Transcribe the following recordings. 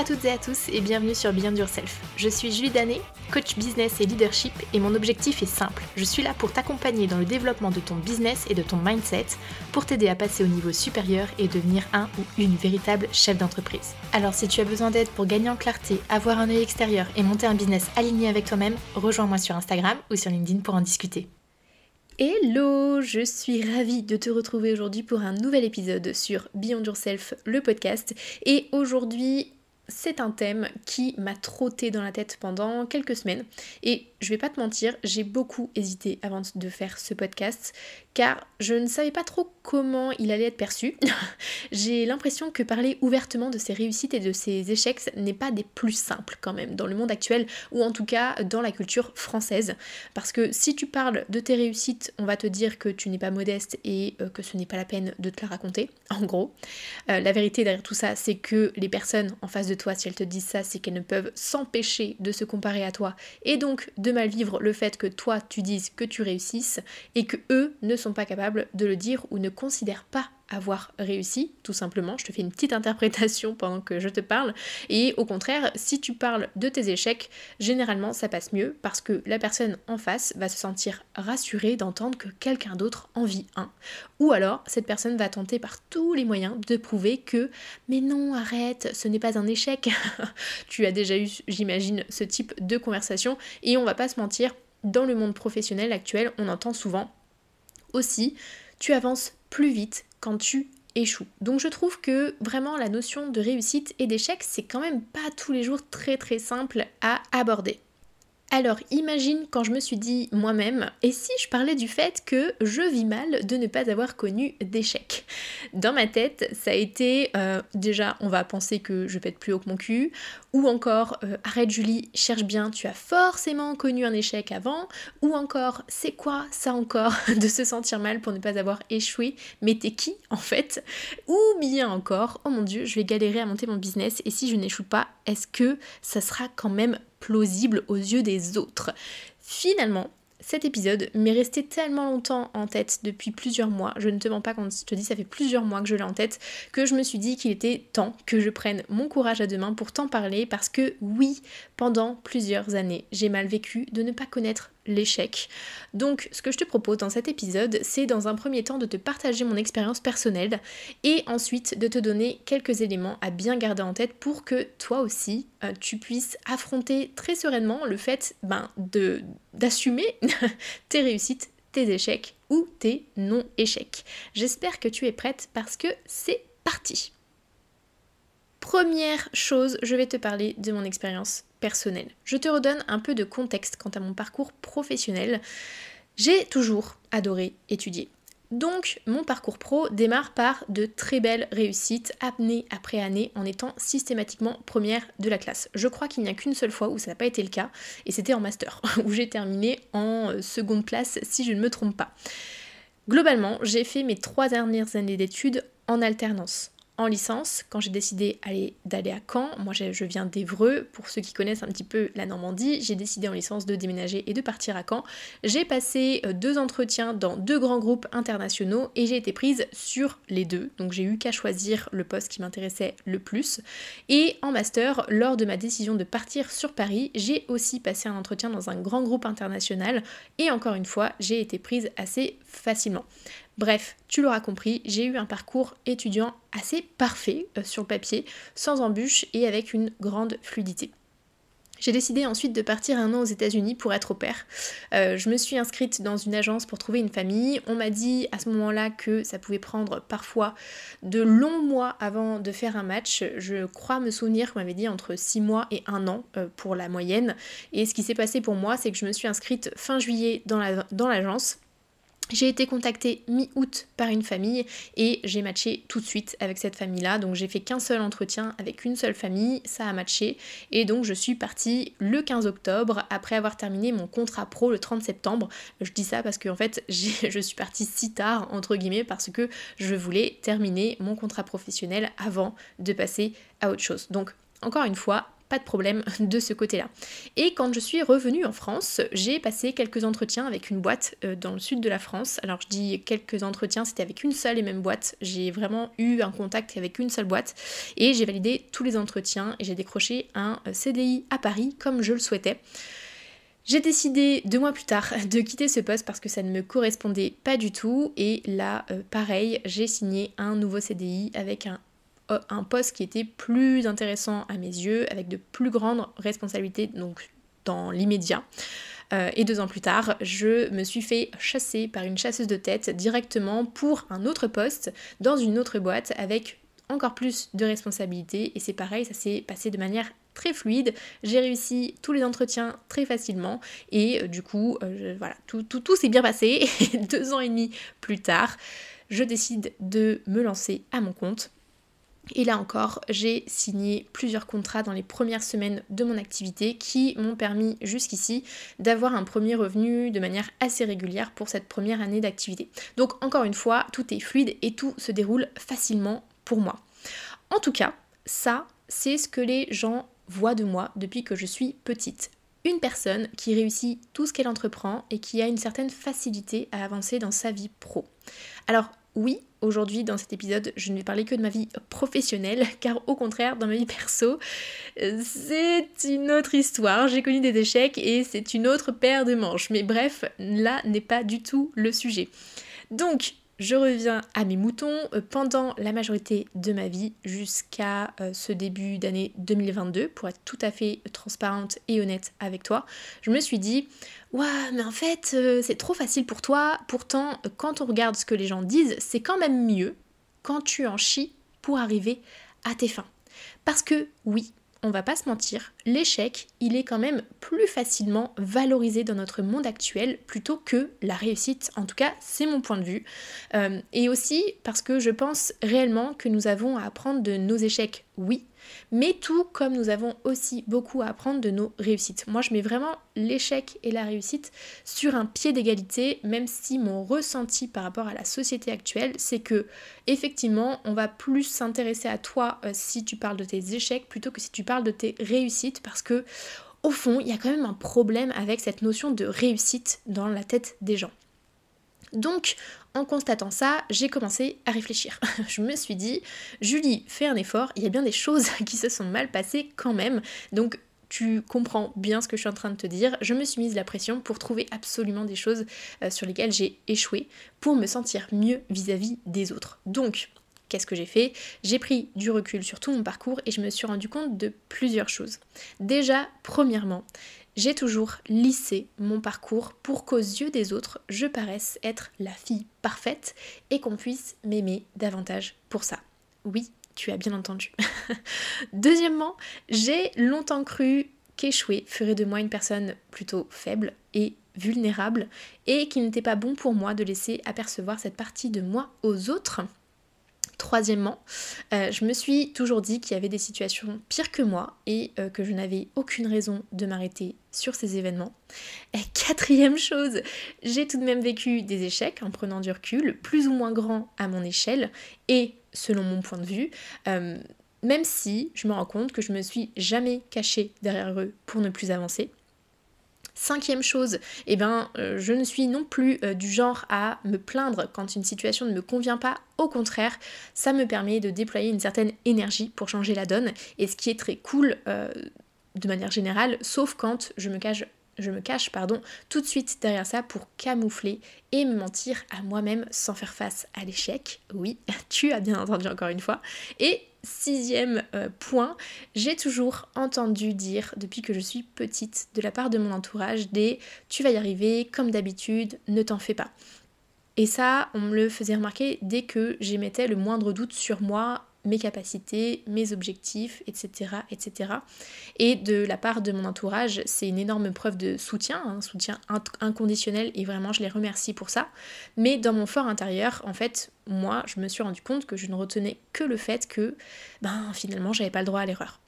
à toutes et à tous et bienvenue sur Beyond Yourself. Je suis Julie Danet, coach business et leadership et mon objectif est simple. Je suis là pour t'accompagner dans le développement de ton business et de ton mindset pour t'aider à passer au niveau supérieur et devenir un ou une véritable chef d'entreprise. Alors si tu as besoin d'aide pour gagner en clarté, avoir un œil extérieur et monter un business aligné avec toi-même, rejoins-moi sur Instagram ou sur LinkedIn pour en discuter. Hello, je suis ravie de te retrouver aujourd'hui pour un nouvel épisode sur Beyond Yourself, le podcast. Et aujourd'hui, c'est un thème qui m'a trotté dans la tête pendant quelques semaines. Et je vais pas te mentir, j'ai beaucoup hésité avant de faire ce podcast car je ne savais pas trop comment il allait être perçu. j'ai l'impression que parler ouvertement de ses réussites et de ses échecs n'est pas des plus simples quand même dans le monde actuel ou en tout cas dans la culture française. Parce que si tu parles de tes réussites, on va te dire que tu n'es pas modeste et euh, que ce n'est pas la peine de te la raconter, en gros. Euh, la vérité derrière tout ça, c'est que les personnes en face de toi, si elles te disent ça, c'est qu'elles ne peuvent s'empêcher de se comparer à toi et donc de mal vivre le fait que toi tu dises que tu réussisses et que eux ne sont pas capables de le dire ou ne considèrent pas avoir réussi, tout simplement. Je te fais une petite interprétation pendant que je te parle. Et au contraire, si tu parles de tes échecs, généralement ça passe mieux parce que la personne en face va se sentir rassurée d'entendre que quelqu'un d'autre en vit un. Ou alors, cette personne va tenter par tous les moyens de prouver que mais non, arrête, ce n'est pas un échec. tu as déjà eu, j'imagine, ce type de conversation. Et on va pas se mentir, dans le monde professionnel actuel, on entend souvent aussi, tu avances plus vite quand tu échoues. Donc je trouve que vraiment la notion de réussite et d'échec, c'est quand même pas tous les jours très très simple à aborder. Alors imagine quand je me suis dit moi-même, et si je parlais du fait que je vis mal de ne pas avoir connu d'échec? Dans ma tête, ça a été euh, déjà, on va penser que je être plus haut que mon cul, ou encore euh, arrête Julie, cherche bien, tu as forcément connu un échec avant, ou encore c'est quoi ça encore de se sentir mal pour ne pas avoir échoué, mais t'es qui en fait? Ou bien encore, oh mon dieu, je vais galérer à monter mon business et si je n'échoue pas, est-ce que ça sera quand même plausible aux yeux des autres? Finalement, cet épisode m'est resté tellement longtemps en tête depuis plusieurs mois, je ne te mens pas quand je te dis ça fait plusieurs mois que je l'ai en tête, que je me suis dit qu'il était temps que je prenne mon courage à deux mains pour t'en parler parce que oui, pendant plusieurs années, j'ai mal vécu de ne pas connaître l'échec. Donc ce que je te propose dans cet épisode, c'est dans un premier temps de te partager mon expérience personnelle et ensuite de te donner quelques éléments à bien garder en tête pour que toi aussi euh, tu puisses affronter très sereinement le fait ben, d'assumer tes réussites, tes échecs ou tes non-échecs. J'espère que tu es prête parce que c'est parti. Première chose, je vais te parler de mon expérience personnelle. Je te redonne un peu de contexte quant à mon parcours professionnel. J'ai toujours adoré étudier. Donc mon parcours pro démarre par de très belles réussites, année après année, en étant systématiquement première de la classe. Je crois qu'il n'y a qu'une seule fois où ça n'a pas été le cas, et c'était en master, où j'ai terminé en euh, seconde place si je ne me trompe pas. Globalement, j'ai fait mes trois dernières années d'études en alternance en licence, quand j'ai décidé d'aller à Caen, moi je viens d'Evreux, pour ceux qui connaissent un petit peu la Normandie, j'ai décidé en licence de déménager et de partir à Caen. J'ai passé euh, deux entretiens dans deux grands groupes internationaux et j'ai été prise sur les deux, donc j'ai eu qu'à choisir le poste qui m'intéressait le plus. Et en master, lors de ma décision de partir sur Paris, j'ai aussi passé un entretien dans un grand groupe international et encore une fois, j'ai été prise assez facilement. Bref, tu l'auras compris, j'ai eu un parcours étudiant assez parfait euh, sur le papier, sans embûches et avec une grande fluidité. J'ai décidé ensuite de partir un an aux États-Unis pour être au père. Euh, je me suis inscrite dans une agence pour trouver une famille. On m'a dit à ce moment-là que ça pouvait prendre parfois de longs mois avant de faire un match. Je crois me souvenir qu'on m'avait dit entre 6 mois et 1 an euh, pour la moyenne. Et ce qui s'est passé pour moi, c'est que je me suis inscrite fin juillet dans l'agence. La, j'ai été contactée mi-août par une famille et j'ai matché tout de suite avec cette famille-là. Donc j'ai fait qu'un seul entretien avec une seule famille, ça a matché. Et donc je suis partie le 15 octobre après avoir terminé mon contrat pro le 30 septembre. Je dis ça parce que en fait je suis partie si tard entre guillemets parce que je voulais terminer mon contrat professionnel avant de passer à autre chose. Donc encore une fois, pas de problème de ce côté-là. Et quand je suis revenue en France, j'ai passé quelques entretiens avec une boîte euh, dans le sud de la France. Alors je dis quelques entretiens, c'était avec une seule et même boîte. J'ai vraiment eu un contact avec une seule boîte et j'ai validé tous les entretiens et j'ai décroché un euh, CDI à Paris comme je le souhaitais. J'ai décidé deux mois plus tard de quitter ce poste parce que ça ne me correspondait pas du tout et là euh, pareil j'ai signé un nouveau CDI avec un un poste qui était plus intéressant à mes yeux, avec de plus grandes responsabilités, donc dans l'immédiat. Euh, et deux ans plus tard, je me suis fait chasser par une chasseuse de tête directement pour un autre poste dans une autre boîte avec encore plus de responsabilités. Et c'est pareil, ça s'est passé de manière très fluide. J'ai réussi tous les entretiens très facilement et euh, du coup, euh, voilà, tout, tout, tout s'est bien passé. Deux ans et demi plus tard, je décide de me lancer à mon compte et là encore, j'ai signé plusieurs contrats dans les premières semaines de mon activité qui m'ont permis jusqu'ici d'avoir un premier revenu de manière assez régulière pour cette première année d'activité. Donc encore une fois, tout est fluide et tout se déroule facilement pour moi. En tout cas, ça, c'est ce que les gens voient de moi depuis que je suis petite. Une personne qui réussit tout ce qu'elle entreprend et qui a une certaine facilité à avancer dans sa vie pro. Alors oui, aujourd'hui dans cet épisode, je ne vais parler que de ma vie professionnelle, car au contraire, dans ma vie perso, c'est une autre histoire. J'ai connu des échecs et c'est une autre paire de manches. Mais bref, là n'est pas du tout le sujet. Donc, je reviens à mes moutons euh, pendant la majorité de ma vie jusqu'à euh, ce début d'année 2022 pour être tout à fait transparente et honnête avec toi. Je me suis dit Ouais, mais en fait, euh, c'est trop facile pour toi. Pourtant, quand on regarde ce que les gens disent, c'est quand même mieux quand tu en chies pour arriver à tes fins. Parce que oui, on va pas se mentir, l'échec, il est quand même plus facilement valorisé dans notre monde actuel plutôt que la réussite. En tout cas, c'est mon point de vue. Euh, et aussi parce que je pense réellement que nous avons à apprendre de nos échecs, oui, mais tout comme nous avons aussi beaucoup à apprendre de nos réussites. Moi, je mets vraiment l'échec et la réussite sur un pied d'égalité, même si mon ressenti par rapport à la société actuelle, c'est que effectivement, on va plus s'intéresser à toi euh, si tu parles de tes échecs plutôt que si tu parles de tes réussites, parce que au fond, il y a quand même un problème avec cette notion de réussite dans la tête des gens. Donc, en constatant ça, j'ai commencé à réfléchir. je me suis dit, Julie, fais un effort, il y a bien des choses qui se sont mal passées quand même. Donc, tu comprends bien ce que je suis en train de te dire. Je me suis mise la pression pour trouver absolument des choses euh, sur lesquelles j'ai échoué pour me sentir mieux vis-à-vis -vis des autres. Donc, qu'est-ce que j'ai fait? J'ai pris du recul sur tout mon parcours et je me suis rendu compte de plusieurs choses. Déjà, premièrement, j'ai toujours lissé mon parcours pour qu'aux yeux des autres, je paraisse être la fille parfaite et qu'on puisse m'aimer davantage pour ça. Oui, tu as bien entendu. Deuxièmement, j'ai longtemps cru qu'échouer ferait de moi une personne plutôt faible et vulnérable et qu'il n'était pas bon pour moi de laisser apercevoir cette partie de moi aux autres Troisièmement, euh, je me suis toujours dit qu'il y avait des situations pires que moi et euh, que je n'avais aucune raison de m'arrêter sur ces événements. Et quatrième chose, j'ai tout de même vécu des échecs en prenant du recul, plus ou moins grands à mon échelle et selon mon point de vue. Euh, même si je me rends compte que je me suis jamais cachée derrière eux pour ne plus avancer. Cinquième chose, eh ben, euh, je ne suis non plus euh, du genre à me plaindre quand une situation ne me convient pas. Au contraire, ça me permet de déployer une certaine énergie pour changer la donne. Et ce qui est très cool euh, de manière générale, sauf quand je me cache je me cache pardon, tout de suite derrière ça pour camoufler et me mentir à moi-même sans faire face à l'échec. Oui, tu as bien entendu encore une fois. Et sixième euh, point, j'ai toujours entendu dire depuis que je suis petite de la part de mon entourage des tu vas y arriver comme d'habitude, ne t'en fais pas. Et ça, on me le faisait remarquer dès que j'émettais le moindre doute sur moi mes capacités, mes objectifs, etc., etc. Et de la part de mon entourage, c'est une énorme preuve de soutien, un soutien inconditionnel, et vraiment je les remercie pour ça. Mais dans mon fort intérieur, en fait, moi, je me suis rendu compte que je ne retenais que le fait que, ben, finalement, j'avais pas le droit à l'erreur.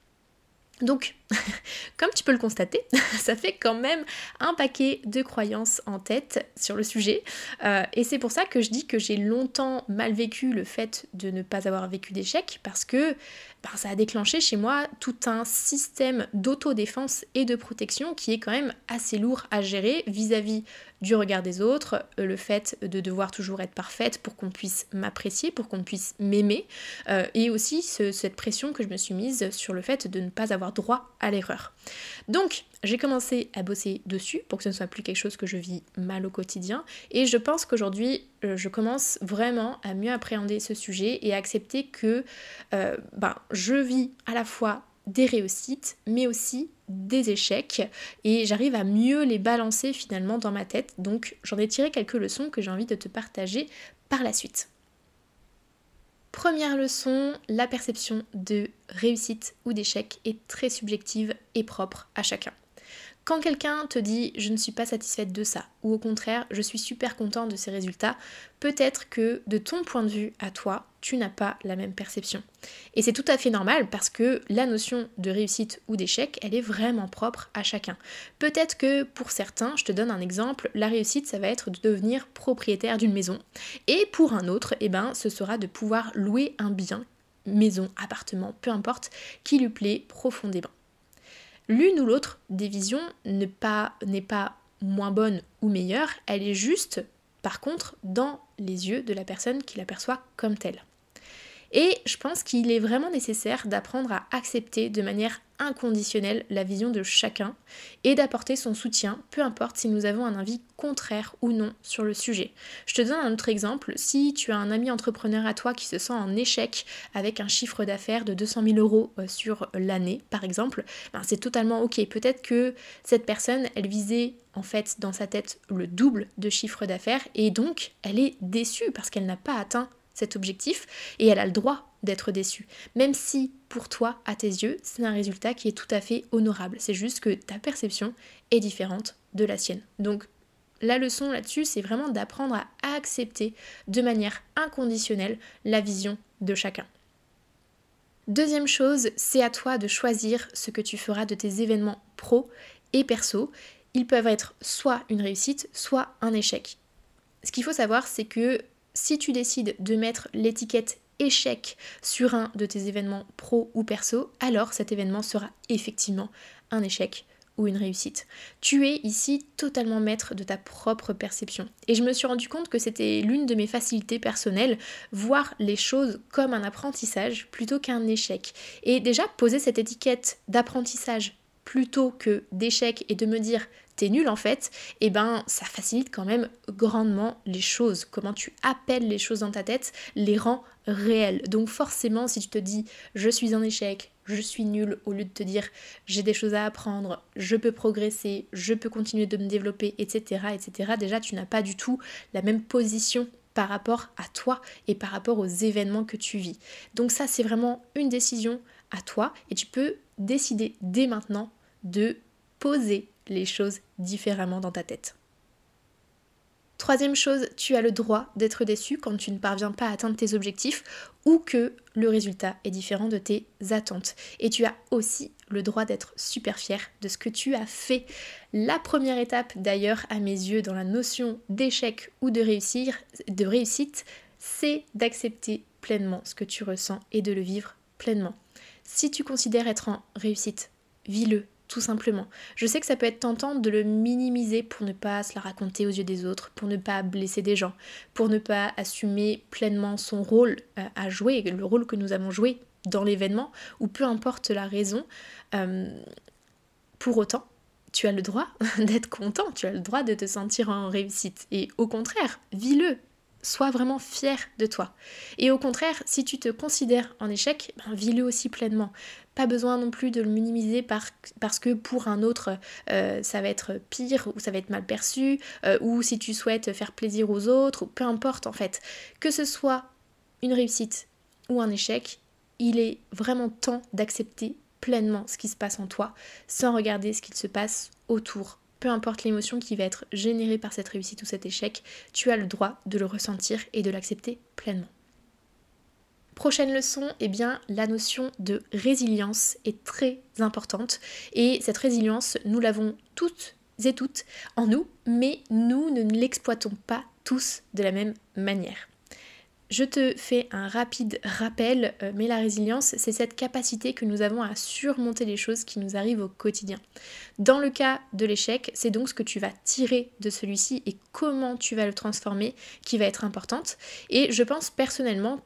Donc, Comme tu peux le constater, ça fait quand même un paquet de croyances en tête sur le sujet. Euh, et c'est pour ça que je dis que j'ai longtemps mal vécu le fait de ne pas avoir vécu d'échec, parce que ben, ça a déclenché chez moi tout un système d'autodéfense et de protection qui est quand même assez lourd à gérer vis-à-vis du regard des autres, euh, le fait de devoir toujours être parfaite pour qu'on puisse m'apprécier, pour qu'on puisse m'aimer, euh, et aussi cette pression que je me suis mise sur le fait de ne pas avoir droit à l'erreur. Donc, j'ai commencé à bosser dessus pour que ce ne soit plus quelque chose que je vis mal au quotidien, et je pense qu'aujourd'hui, euh, je commence vraiment à mieux appréhender ce sujet et à accepter que ben, je vis à la fois des réussites, mais aussi des échecs, et j'arrive à mieux les balancer finalement dans ma tête. Donc j'en ai tiré quelques leçons que j'ai envie de te partager par la suite. Première leçon, la perception de réussite ou d'échec est très subjective et propre à chacun. Quand quelqu'un te dit je ne suis pas satisfaite de ça, ou au contraire je suis super content de ces résultats, peut-être que de ton point de vue à toi, tu n'as pas la même perception. Et c'est tout à fait normal parce que la notion de réussite ou d'échec, elle est vraiment propre à chacun. Peut-être que pour certains, je te donne un exemple, la réussite ça va être de devenir propriétaire d'une maison. Et pour un autre, eh ben, ce sera de pouvoir louer un bien, maison, appartement, peu importe, qui lui plaît profondément. L'une ou l'autre des visions n'est pas, pas moins bonne ou meilleure, elle est juste, par contre, dans les yeux de la personne qui l'aperçoit comme telle. Et je pense qu'il est vraiment nécessaire d'apprendre à accepter de manière inconditionnelle la vision de chacun et d'apporter son soutien, peu importe si nous avons un avis contraire ou non sur le sujet. Je te donne un autre exemple. Si tu as un ami entrepreneur à toi qui se sent en échec avec un chiffre d'affaires de 200 000 euros euh, sur l'année, par exemple, ben c'est totalement ok. Peut-être que cette personne, elle visait en fait dans sa tête le double de chiffre d'affaires et donc elle est déçue parce qu'elle n'a pas atteint cet objectif et elle a le droit d'être déçue. Même si pour toi, à tes yeux, c'est un résultat qui est tout à fait honorable. C'est juste que ta perception est différente de la sienne. Donc la leçon là-dessus, c'est vraiment d'apprendre à accepter de manière inconditionnelle la vision de chacun. Deuxième chose, c'est à toi de choisir ce que tu feras de tes événements pro et perso. Ils peuvent être soit une réussite, soit un échec. Ce qu'il faut savoir, c'est que si tu décides de mettre l'étiquette échec sur un de tes événements pro ou perso, alors cet événement sera effectivement un échec ou une réussite. Tu es ici totalement maître de ta propre perception. Et je me suis rendu compte que c'était l'une de mes facilités personnelles, voir les choses comme un apprentissage plutôt qu'un échec. Et déjà, poser cette étiquette d'apprentissage plutôt que d'échec et de me dire t'es nul en fait, eh ben ça facilite quand même grandement les choses. Comment tu appelles les choses dans ta tête les rend réelles. Donc forcément, si tu te dis je suis un échec, je suis nul, au lieu de te dire j'ai des choses à apprendre, je peux progresser, je peux continuer de me développer, etc. etc. déjà tu n'as pas du tout la même position par rapport à toi et par rapport aux événements que tu vis. Donc ça c'est vraiment une décision toi et tu peux décider dès maintenant de poser les choses différemment dans ta tête. Troisième chose, tu as le droit d'être déçu quand tu ne parviens pas à atteindre tes objectifs ou que le résultat est différent de tes attentes. Et tu as aussi le droit d'être super fier de ce que tu as fait. La première étape d'ailleurs à mes yeux dans la notion d'échec ou de réussir, de réussite, c'est d'accepter pleinement ce que tu ressens et de le vivre pleinement. Si tu considères être en réussite, vis-le tout simplement. Je sais que ça peut être tentant de le minimiser pour ne pas se la raconter aux yeux des autres, pour ne pas blesser des gens, pour ne pas assumer pleinement son rôle euh, à jouer, le rôle que nous avons joué dans l'événement, ou peu importe la raison. Euh, pour autant, tu as le droit d'être content, tu as le droit de te sentir en réussite. Et au contraire, vis-le, sois vraiment fier de toi. Et au contraire, si tu te considères en échec, ben, vis-le aussi pleinement. Pas besoin non plus de le minimiser parce que pour un autre, euh, ça va être pire ou ça va être mal perçu, euh, ou si tu souhaites faire plaisir aux autres, ou peu importe en fait. Que ce soit une réussite ou un échec, il est vraiment temps d'accepter pleinement ce qui se passe en toi, sans regarder ce qu'il se passe autour peu importe l'émotion qui va être générée par cette réussite ou cet échec, tu as le droit de le ressentir et de l'accepter pleinement. Prochaine leçon, eh bien la notion de résilience est très importante et cette résilience, nous l'avons toutes et toutes en nous, mais nous ne l'exploitons pas tous de la même manière. Je te fais un rapide rappel, euh, mais la résilience, c'est cette capacité que nous avons à surmonter les choses qui nous arrivent au quotidien. Dans le cas de l'échec, c'est donc ce que tu vas tirer de celui-ci et comment tu vas le transformer qui va être importante. Et je pense personnellement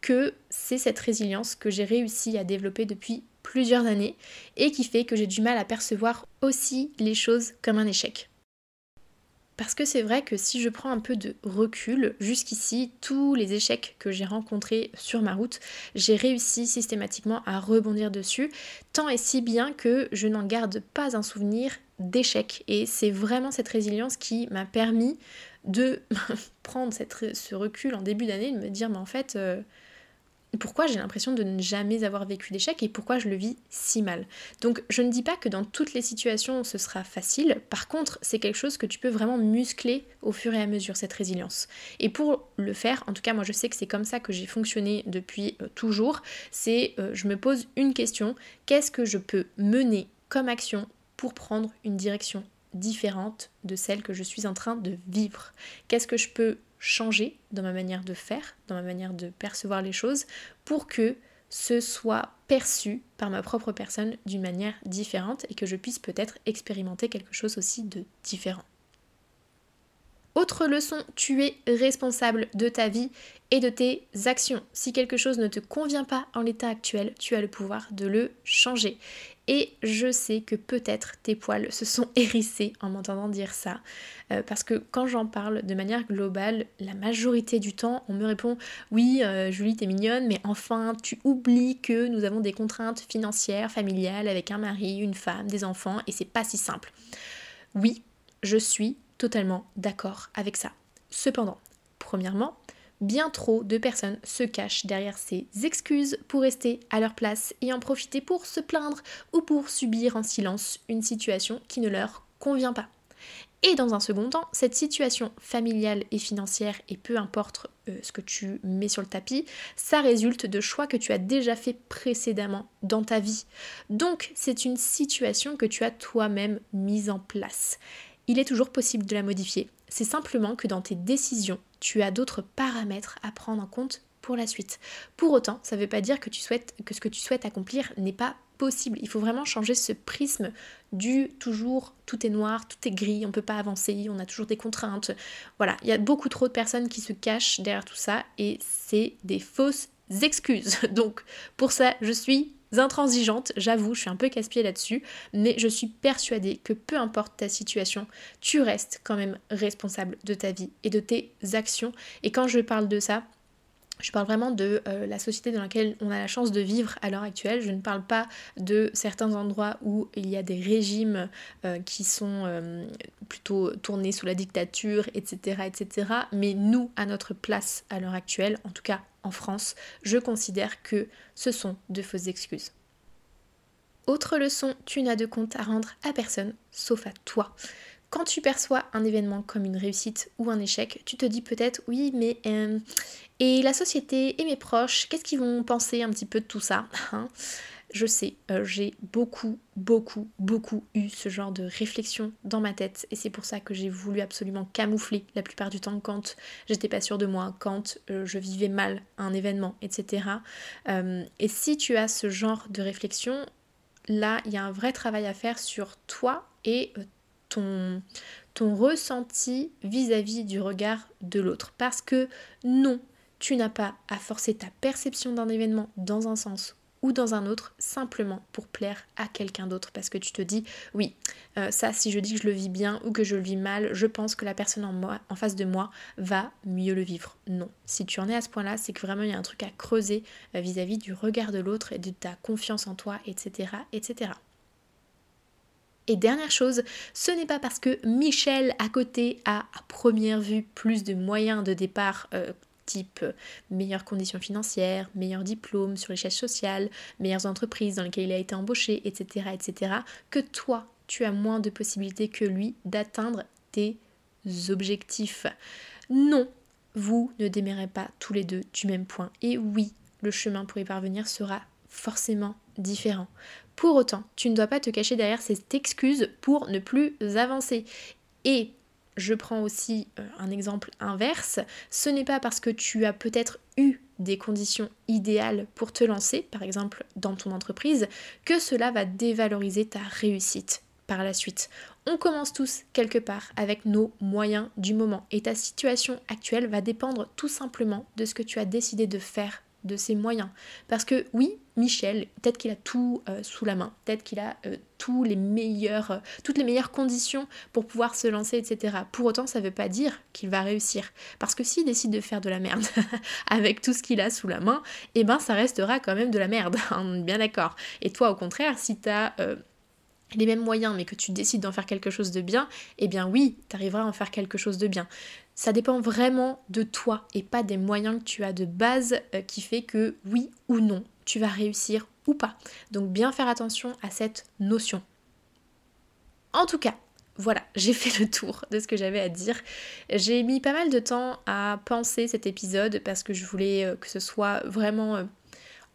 que c'est cette résilience que j'ai réussi à développer depuis plusieurs années et qui fait que j'ai du mal à percevoir aussi les choses comme un échec. Parce que c'est vrai que si je prends un peu de recul, jusqu'ici, tous les échecs que j'ai rencontrés sur ma route, j'ai réussi systématiquement à rebondir dessus, tant et si bien que je n'en garde pas un souvenir d'échec. Et c'est vraiment cette résilience qui m'a permis de prendre ce recul en début d'année, de me dire, mais en fait, euh, pourquoi j'ai l'impression de ne jamais avoir vécu d'échec et pourquoi je le vis si mal. Donc je ne dis pas que dans toutes les situations ce sera facile, par contre c'est quelque chose que tu peux vraiment muscler au fur et à mesure, cette résilience. Et pour le faire, en tout cas moi je sais que c'est comme ça que j'ai fonctionné depuis euh, toujours, c'est euh, je me pose une question, qu'est-ce que je peux mener comme action pour prendre une direction différente de celle que je suis en train de vivre? Qu'est-ce que je peux changer dans ma manière de faire, dans ma manière de percevoir les choses, pour que ce soit perçu par ma propre personne d'une manière différente et que je puisse peut-être expérimenter quelque chose aussi de différent. Autre leçon, tu es responsable de ta vie et de tes actions. Si quelque chose ne te convient pas en l'état actuel, tu as le pouvoir de le changer. Et je sais que peut-être tes poils se sont hérissés en m'entendant dire ça. Euh, parce que quand j'en parle de manière globale, la majorité du temps, on me répond Oui, euh, Julie, t'es mignonne, mais enfin, tu oublies que nous avons des contraintes financières, familiales, avec un mari, une femme, des enfants, et c'est pas si simple. Oui, je suis totalement d'accord avec ça. Cependant, premièrement, bien trop de personnes se cachent derrière ces excuses pour rester à leur place et en profiter pour se plaindre ou pour subir en silence une situation qui ne leur convient pas. Et dans un second temps, cette situation familiale et financière, et peu importe euh, ce que tu mets sur le tapis, ça résulte de choix que tu as déjà fait précédemment dans ta vie. Donc c'est une situation que tu as toi-même mise en place il est toujours possible de la modifier. C'est simplement que dans tes décisions, tu as d'autres paramètres à prendre en compte pour la suite. Pour autant, ça ne veut pas dire que, ce que tu souhaites accomplir n'est pas possible. Il faut vraiment changer ce prisme du toujours tout est noir, tout est gris, on ne peut pas avancer, on a toujours des contraintes. Voilà, il y a beaucoup trop de personnes qui se cachent derrière tout ça et c'est des fausses excuses. Donc pour ça, je suis intransigeante, j'avoue, je suis un peu casse-pied là-dessus, mais je suis persuadée que peu importe ta situation, tu restes quand même responsable de ta vie et de tes actions. Et quand je parle de ça, je parle vraiment de euh, la société dans laquelle on a la chance de vivre à l'heure actuelle. Je ne parle pas de certains endroits où il y a des régimes euh, qui sont euh, plutôt tournés sous la dictature, etc., etc. Mais nous, à notre place à l'heure actuelle, en tout cas en France, je considère que ce sont de fausses excuses. Autre leçon, tu n'as de compte à rendre à personne, sauf à toi. Quand tu perçois un événement comme une réussite ou un échec, tu te dis peut-être oui, mais euh, et la société et mes proches, qu'est-ce qu'ils vont penser un petit peu de tout ça hein? Je sais, euh, j'ai beaucoup, beaucoup, beaucoup eu ce genre de réflexion dans ma tête et c'est pour ça que j'ai voulu absolument camoufler la plupart du temps quand j'étais pas sûre de moi, quand euh, je vivais mal un événement, etc. Et si tu as ce genre de réflexion, là, il y a un vrai travail à faire sur toi et ton, ressenti vis-à-vis -vis du regard de l'autre. Parce que non, tu n'as pas à forcer ta perception d'un événement dans un sens ou dans un autre simplement pour plaire à quelqu'un d'autre. Parce que tu te dis oui euh, ça si je dis que je le vis bien ou que je le vis mal je pense que la personne en, face de moi va mieux le vivre. Non. Si tu en es à ce point là c'est que vraiment il y a un truc à creuser euh, vis-à-vis du regard de l'autre et de ta confiance en toi etc etc et dernière chose, ce n'est pas parce que Michel à côté a à première vue plus de moyens de départ euh, type euh, meilleures conditions financières, meilleurs diplômes sur l'échelle sociale, meilleures entreprises dans lesquelles il a été embauché, etc., etc., que toi, tu as moins de possibilités que lui d'atteindre tes objectifs. Non, vous ne démarrez pas tous les deux du même point. Et oui, le chemin pour y parvenir sera forcément différent. Pour autant, tu ne dois pas te cacher derrière cette excuse pour ne plus avancer. Et je prends aussi euh, un exemple inverse, ce n'est pas parce que tu as peut-être eu des conditions idéales pour te lancer, par exemple dans ton entreprise, que cela va dévaloriser ta réussite par la suite. On commence tous quelque part avec nos moyens du moment et ta situation actuelle va dépendre tout simplement de ce que tu as décidé de faire de ses moyens. Parce que oui, Michel, peut-être qu'il a tout euh, sous la main, peut-être qu'il a euh, tous les meilleurs, euh, toutes les meilleures conditions pour pouvoir se lancer, etc. Pour autant, ça ne veut pas dire qu'il va réussir. Parce que s'il décide de faire de la merde avec tout ce qu'il a sous la main, eh ben ça restera quand même de la merde, bien d'accord. Et toi, au contraire, si tu as les mêmes moyens mais que tu décides d'en faire quelque chose de bien, eh bien oui, tu arriveras à en faire quelque chose de bien. Ça dépend vraiment de toi et pas des moyens que tu as de base euh, qui fait que oui ou non, tu vas réussir ou pas. Donc bien faire attention à cette notion. En tout cas, voilà, j'ai fait le tour de ce que j'avais à dire. J'ai mis pas mal de temps à penser cet épisode parce que je voulais euh, que ce soit vraiment euh,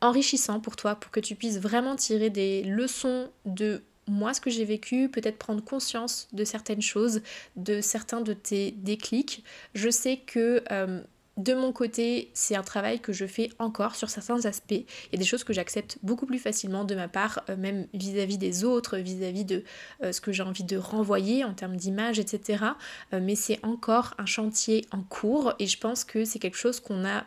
enrichissant pour toi, pour que tu puisses vraiment tirer des leçons de moi ce que j'ai vécu, peut-être prendre conscience de certaines choses, de certains de tes déclics. Je sais que euh, de mon côté, c'est un travail que je fais encore sur certains aspects. Il y a des choses que j'accepte beaucoup plus facilement de ma part, euh, même vis-à-vis des autres, vis-à-vis de euh, ce que j'ai envie de renvoyer en termes d'image, etc. mais c'est encore un chantier en cours et je pense que c'est quelque chose qu'on a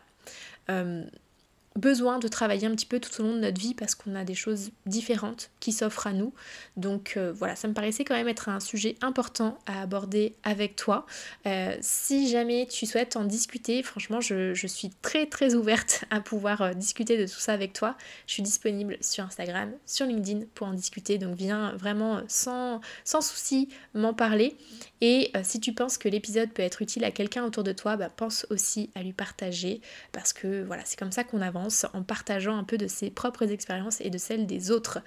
besoin de travailler un petit peu tout au long de notre vie parce qu'on a des choses différentes qui s'offrent à nous. Donc euh, voilà, ça me paraissait quand même être un sujet important à aborder avec toi. Euh, si jamais tu souhaites en discuter, franchement, je, suis très très ouverte à pouvoir euh, discuter de tout ça avec toi. Je suis disponible sur Instagram, sur LinkedIn pour en discuter. Donc viens vraiment sans, sans souci m'en parler. Et si tu penses que l'épisode peut être utile à quelqu'un autour de toi, bah, pense aussi à lui partager parce que voilà, c'est comme ça qu'on avance en partageant un peu de ses propres expériences et de celles des autres.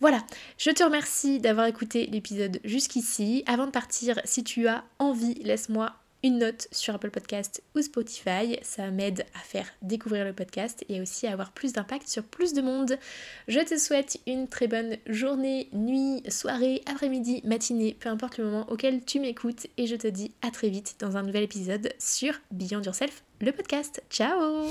Voilà, je te remercie d'avoir écouté l'épisode jusqu'ici. Avant de partir, si tu as envie, laisse-moi une note sur Apple Podcast ou Spotify. Ça m'aide à faire découvrir le podcast et aussi à avoir plus d'impact sur plus de monde. Je te souhaite une très bonne journée, nuit, soirée, après-midi, matinée, peu importe le moment auquel tu m'écoutes et je te dis à très vite dans un nouvel épisode sur Beyond Yourself, le podcast. Ciao